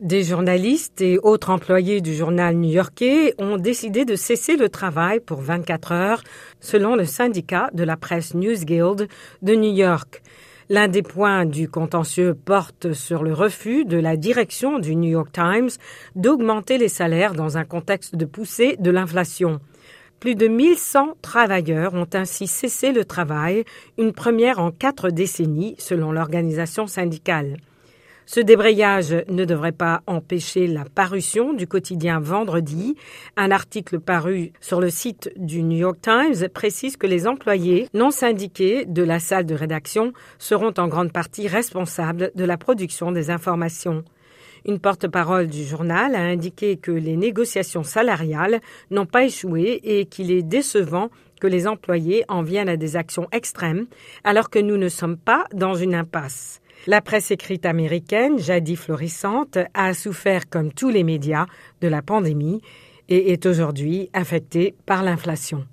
Des journalistes et autres employés du journal new-yorkais ont décidé de cesser le travail pour 24 heures, selon le syndicat de la presse News Guild de New York. L'un des points du contentieux porte sur le refus de la direction du New York Times d'augmenter les salaires dans un contexte de poussée de l'inflation. Plus de 1100 travailleurs ont ainsi cessé le travail, une première en quatre décennies selon l'organisation syndicale. Ce débrayage ne devrait pas empêcher la parution du quotidien vendredi. Un article paru sur le site du New York Times précise que les employés non syndiqués de la salle de rédaction seront en grande partie responsables de la production des informations. Une porte-parole du journal a indiqué que les négociations salariales n'ont pas échoué et qu'il est décevant que les employés en viennent à des actions extrêmes alors que nous ne sommes pas dans une impasse. La presse écrite américaine, jadis florissante, a souffert comme tous les médias de la pandémie et est aujourd'hui affectée par l'inflation.